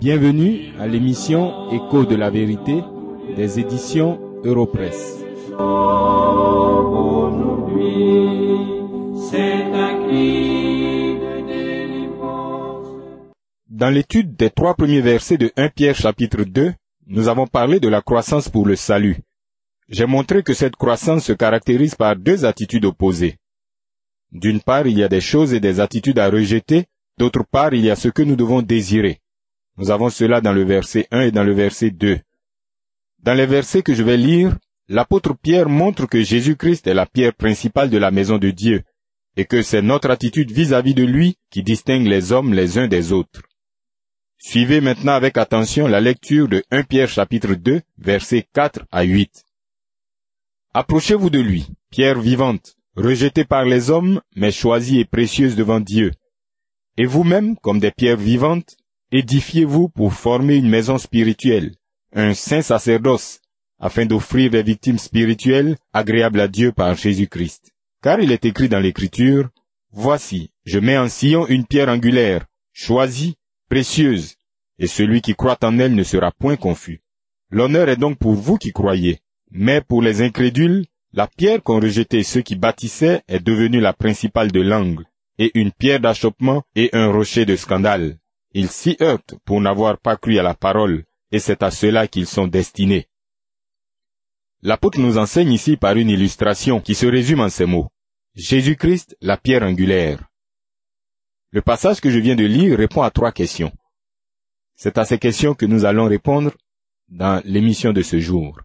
Bienvenue à l'émission Écho de la vérité des éditions Europresse. Dans l'étude des trois premiers versets de 1 Pierre chapitre 2, nous avons parlé de la croissance pour le salut. J'ai montré que cette croissance se caractérise par deux attitudes opposées. D'une part, il y a des choses et des attitudes à rejeter, d'autre part, il y a ce que nous devons désirer. Nous avons cela dans le verset 1 et dans le verset 2. Dans les versets que je vais lire, l'apôtre Pierre montre que Jésus-Christ est la pierre principale de la maison de Dieu, et que c'est notre attitude vis-à-vis de lui qui distingue les hommes les uns des autres. Suivez maintenant avec attention la lecture de 1 Pierre chapitre 2, versets 4 à 8. Approchez-vous de lui, pierre vivante, rejetée par les hommes, mais choisie et précieuse devant Dieu. Et vous-même, comme des pierres vivantes, édifiez-vous pour former une maison spirituelle, un saint sacerdoce, afin d'offrir des victimes spirituelles agréables à Dieu par Jésus-Christ. Car il est écrit dans l'Écriture, Voici, je mets en Sion une pierre angulaire, choisie, précieuse, et celui qui croit en elle ne sera point confus. L'honneur est donc pour vous qui croyez, mais pour les incrédules, la pierre qu'ont rejetée ceux qui bâtissaient est devenue la principale de l'angle, et une pierre d'achoppement et un rocher de scandale. Ils s'y heurtent pour n'avoir pas cru à la parole, et c'est à cela qu'ils sont destinés. L'apôtre nous enseigne ici par une illustration qui se résume en ces mots. Jésus-Christ, la pierre angulaire. Le passage que je viens de lire répond à trois questions. C'est à ces questions que nous allons répondre dans l'émission de ce jour.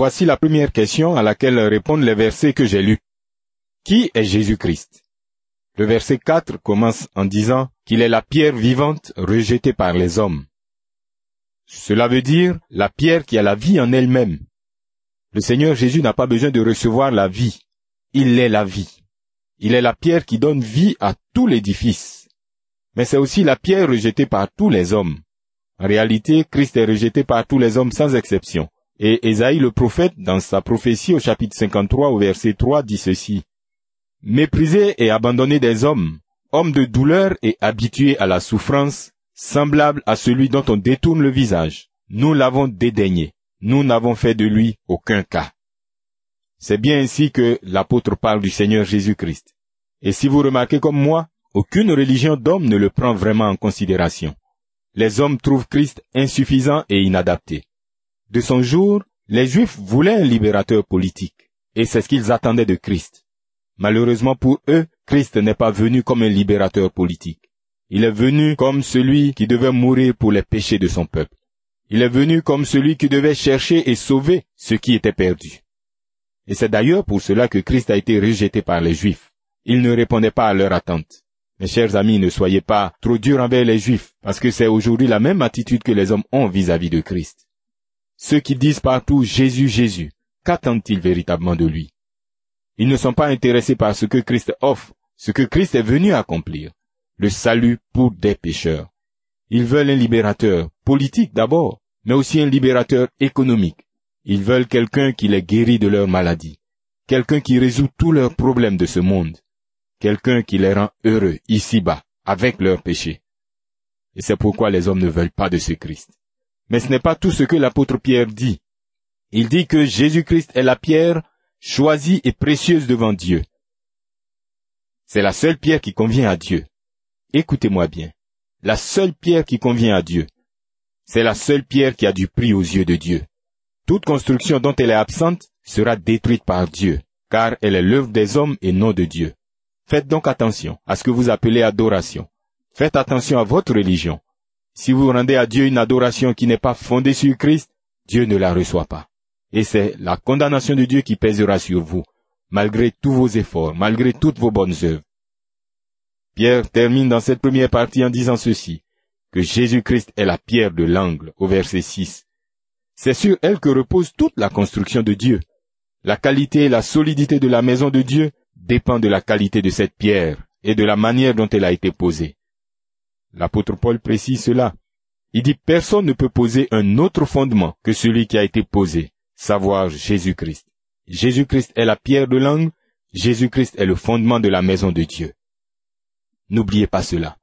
Voici la première question à laquelle répondent les versets que j'ai lus. Qui est Jésus-Christ? Le verset 4 commence en disant qu'il est la pierre vivante rejetée par les hommes. Cela veut dire la pierre qui a la vie en elle-même. Le Seigneur Jésus n'a pas besoin de recevoir la vie. Il est la vie. Il est la pierre qui donne vie à tout l'édifice. Mais c'est aussi la pierre rejetée par tous les hommes. En réalité, Christ est rejeté par tous les hommes sans exception. Et Ésaïe le prophète, dans sa prophétie au chapitre 53 au verset 3, dit ceci. Méprisé et abandonné des hommes, homme de douleur et habitué à la souffrance, semblable à celui dont on détourne le visage, nous l'avons dédaigné, nous n'avons fait de lui aucun cas. C'est bien ainsi que l'apôtre parle du Seigneur Jésus-Christ. Et si vous remarquez comme moi, aucune religion d'homme ne le prend vraiment en considération. Les hommes trouvent Christ insuffisant et inadapté. De son jour, les Juifs voulaient un libérateur politique, et c'est ce qu'ils attendaient de Christ. Malheureusement pour eux, Christ n'est pas venu comme un libérateur politique. Il est venu comme celui qui devait mourir pour les péchés de son peuple. Il est venu comme celui qui devait chercher et sauver ce qui était perdu. Et c'est d'ailleurs pour cela que Christ a été rejeté par les Juifs. Il ne répondait pas à leur attente. Mes chers amis, ne soyez pas trop durs envers les Juifs, parce que c'est aujourd'hui la même attitude que les hommes ont vis-à-vis de Christ. Ceux qui disent partout Jésus, Jésus, qu'attendent-ils véritablement de lui? Ils ne sont pas intéressés par ce que Christ offre, ce que Christ est venu accomplir, le salut pour des pécheurs. Ils veulent un libérateur, politique d'abord, mais aussi un libérateur économique. Ils veulent quelqu'un qui les guérit de leur maladie, quelqu'un qui résout tous leurs problèmes de ce monde, quelqu'un qui les rend heureux ici-bas, avec leurs péchés. Et c'est pourquoi les hommes ne veulent pas de ce Christ. Mais ce n'est pas tout ce que l'apôtre Pierre dit. Il dit que Jésus-Christ est la pierre choisie et précieuse devant Dieu. C'est la seule pierre qui convient à Dieu. Écoutez-moi bien. La seule pierre qui convient à Dieu. C'est la seule pierre qui a du prix aux yeux de Dieu. Toute construction dont elle est absente sera détruite par Dieu, car elle est l'œuvre des hommes et non de Dieu. Faites donc attention à ce que vous appelez adoration. Faites attention à votre religion. Si vous rendez à Dieu une adoration qui n'est pas fondée sur Christ, Dieu ne la reçoit pas. Et c'est la condamnation de Dieu qui pèsera sur vous, malgré tous vos efforts, malgré toutes vos bonnes œuvres. Pierre termine dans cette première partie en disant ceci, que Jésus-Christ est la pierre de l'angle, au verset 6. C'est sur elle que repose toute la construction de Dieu. La qualité et la solidité de la maison de Dieu dépend de la qualité de cette pierre et de la manière dont elle a été posée. L'apôtre Paul précise cela. Il dit personne ne peut poser un autre fondement que celui qui a été posé, savoir Jésus-Christ. Jésus-Christ est la pierre de l'angle, Jésus-Christ est le fondement de la maison de Dieu. N'oubliez pas cela.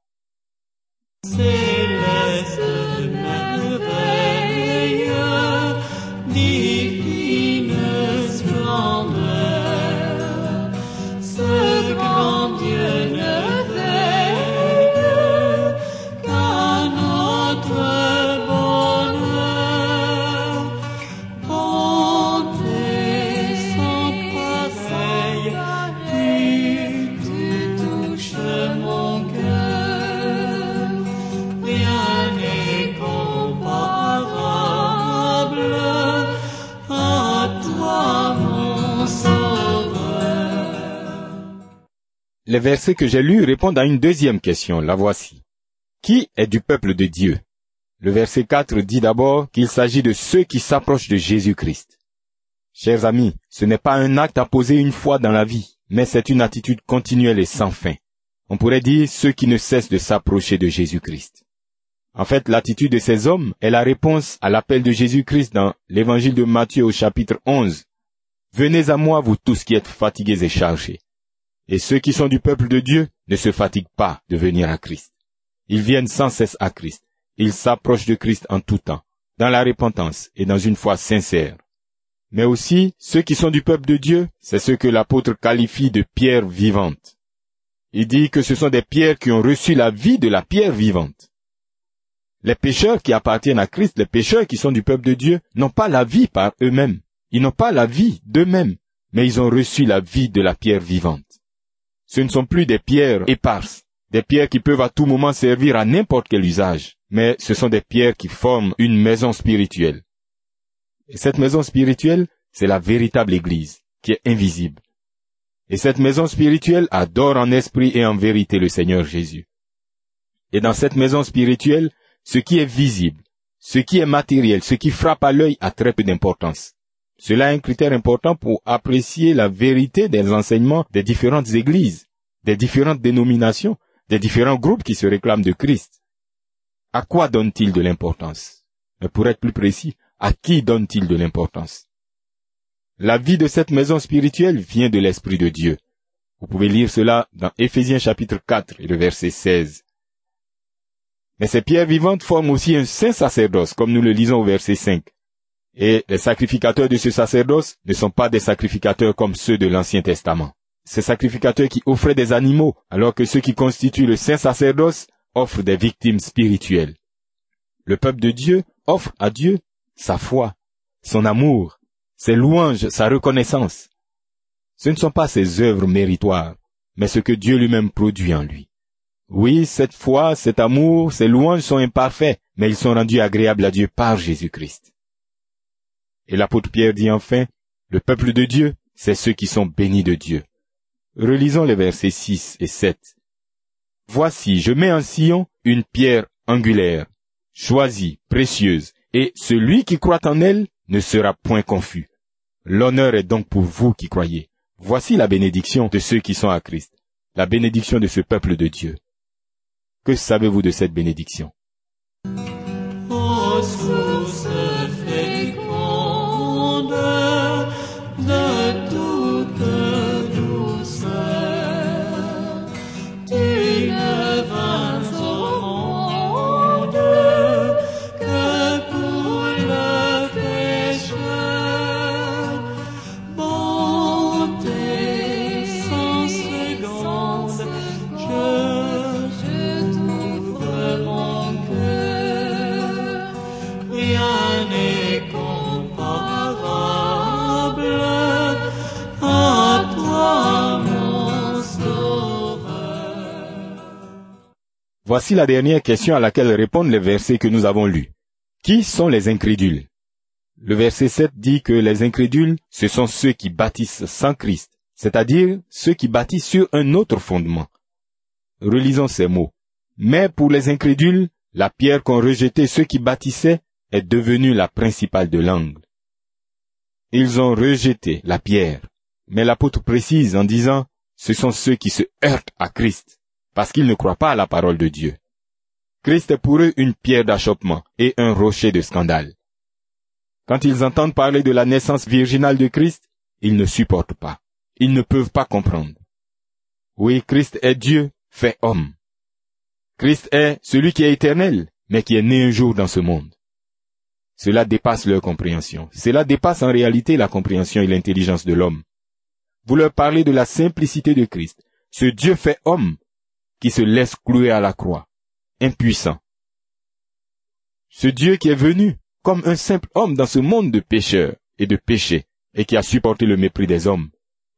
Les versets que j'ai lus répondent à une deuxième question, la voici. Qui est du peuple de Dieu? Le verset 4 dit d'abord qu'il s'agit de ceux qui s'approchent de Jésus-Christ. Chers amis, ce n'est pas un acte à poser une fois dans la vie, mais c'est une attitude continuelle et sans fin. On pourrait dire ceux qui ne cessent de s'approcher de Jésus-Christ. En fait, l'attitude de ces hommes est la réponse à l'appel de Jésus-Christ dans l'évangile de Matthieu au chapitre 11. Venez à moi, vous tous qui êtes fatigués et chargés, et ceux qui sont du peuple de Dieu ne se fatiguent pas de venir à Christ. Ils viennent sans cesse à Christ. Ils s'approchent de Christ en tout temps, dans la repentance et dans une foi sincère. Mais aussi, ceux qui sont du peuple de Dieu, c'est ce que l'apôtre qualifie de pierres vivantes. Il dit que ce sont des pierres qui ont reçu la vie de la pierre vivante. Les pécheurs qui appartiennent à Christ, les pécheurs qui sont du peuple de Dieu, n'ont pas la vie par eux-mêmes. Ils n'ont pas la vie d'eux-mêmes, mais ils ont reçu la vie de la pierre vivante. Ce ne sont plus des pierres éparses, des pierres qui peuvent à tout moment servir à n'importe quel usage, mais ce sont des pierres qui forment une maison spirituelle. Et cette maison spirituelle, c'est la véritable Église, qui est invisible. Et cette maison spirituelle adore en esprit et en vérité le Seigneur Jésus. Et dans cette maison spirituelle, ce qui est visible, ce qui est matériel, ce qui frappe à l'œil a très peu d'importance. Cela est un critère important pour apprécier la vérité des enseignements des différentes églises, des différentes dénominations, des différents groupes qui se réclament de Christ. À quoi donne-t-il de l'importance? Mais pour être plus précis, à qui donne-t-il de l'importance? La vie de cette maison spirituelle vient de l'Esprit de Dieu. Vous pouvez lire cela dans Éphésiens chapitre 4 et le verset 16. Mais ces pierres vivantes forment aussi un saint sacerdoce, comme nous le lisons au verset 5. Et les sacrificateurs de ce sacerdoce ne sont pas des sacrificateurs comme ceux de l'Ancien Testament. Ces sacrificateurs qui offraient des animaux, alors que ceux qui constituent le saint sacerdoce offrent des victimes spirituelles. Le peuple de Dieu offre à Dieu sa foi, son amour, ses louanges, sa reconnaissance. Ce ne sont pas ses œuvres méritoires, mais ce que Dieu lui-même produit en lui. Oui, cette foi, cet amour, ces louanges sont imparfaits, mais ils sont rendus agréables à Dieu par Jésus-Christ. Et l'apôtre Pierre dit enfin, le peuple de Dieu, c'est ceux qui sont bénis de Dieu. Relisons les versets 6 et 7. Voici, je mets en Sion une pierre angulaire, choisie, précieuse, et celui qui croit en elle ne sera point confus. L'honneur est donc pour vous qui croyez. Voici la bénédiction de ceux qui sont à Christ, la bénédiction de ce peuple de Dieu. Que savez-vous de cette bénédiction? Voici la dernière question à laquelle répondent les versets que nous avons lus. Qui sont les incrédules? Le verset 7 dit que les incrédules, ce sont ceux qui bâtissent sans Christ, c'est-à-dire ceux qui bâtissent sur un autre fondement. Relisons ces mots. Mais pour les incrédules, la pierre qu'ont rejetée ceux qui bâtissaient est devenue la principale de l'angle. Ils ont rejeté la pierre. Mais l'apôtre précise en disant, ce sont ceux qui se heurtent à Christ, parce qu'ils ne croient pas à la parole de Dieu. Christ est pour eux une pierre d'achoppement et un rocher de scandale. Quand ils entendent parler de la naissance virginale de Christ, ils ne supportent pas. Ils ne peuvent pas comprendre. Oui, Christ est Dieu fait homme. Christ est celui qui est éternel, mais qui est né un jour dans ce monde. Cela dépasse leur compréhension. Cela dépasse en réalité la compréhension et l'intelligence de l'homme. Vous leur parlez de la simplicité de Christ, ce Dieu fait homme qui se laisse clouer à la croix, impuissant. Ce Dieu qui est venu comme un simple homme dans ce monde de pécheurs et de péchés et qui a supporté le mépris des hommes.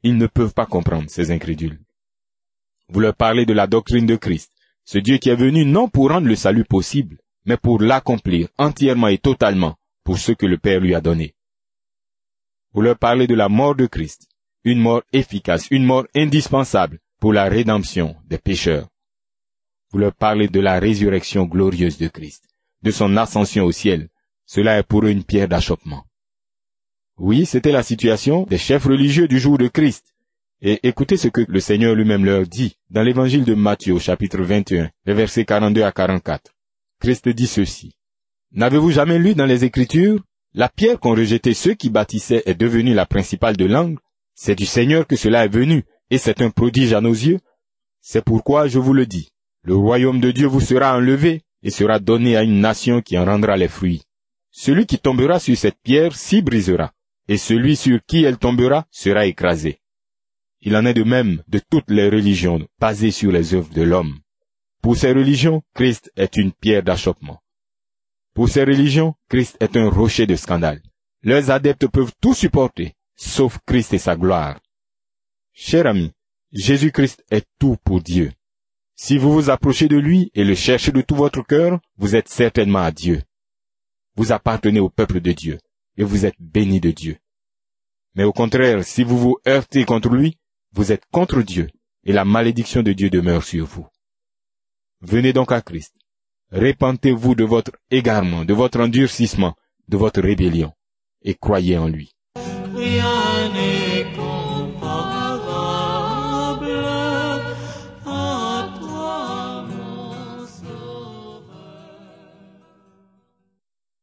Ils ne peuvent pas comprendre ces incrédules. Vous leur parlez de la doctrine de Christ, ce Dieu qui est venu non pour rendre le salut possible, mais pour l'accomplir entièrement et totalement pour ce que le Père lui a donné. Vous leur parlez de la mort de Christ, une mort efficace, une mort indispensable pour la rédemption des pécheurs. Vous leur parlez de la résurrection glorieuse de Christ, de son ascension au ciel. Cela est pour eux une pierre d'achoppement. Oui, c'était la situation des chefs religieux du jour de Christ. Et écoutez ce que le Seigneur lui-même leur dit dans l'évangile de Matthieu chapitre 21, les versets 42 à 44. Christ dit ceci. N'avez-vous jamais lu dans les Écritures La pierre qu'ont rejeté ceux qui bâtissaient est devenue la principale de l'angle. C'est du Seigneur que cela est venu, et c'est un prodige à nos yeux. C'est pourquoi je vous le dis. Le royaume de Dieu vous sera enlevé et sera donné à une nation qui en rendra les fruits. Celui qui tombera sur cette pierre s'y brisera, et celui sur qui elle tombera sera écrasé. Il en est de même de toutes les religions basées sur les œuvres de l'homme. Pour ces religions, Christ est une pierre d'achoppement. Pour ces religions, Christ est un rocher de scandale. Leurs adeptes peuvent tout supporter, sauf Christ et sa gloire. Cher ami, Jésus-Christ est tout pour Dieu. Si vous vous approchez de lui et le cherchez de tout votre cœur, vous êtes certainement à Dieu. Vous appartenez au peuple de Dieu et vous êtes béni de Dieu. Mais au contraire, si vous vous heurtez contre lui, vous êtes contre Dieu et la malédiction de Dieu demeure sur vous. Venez donc à Christ. Répentez-vous de votre égarement, de votre endurcissement, de votre rébellion, et croyez en lui.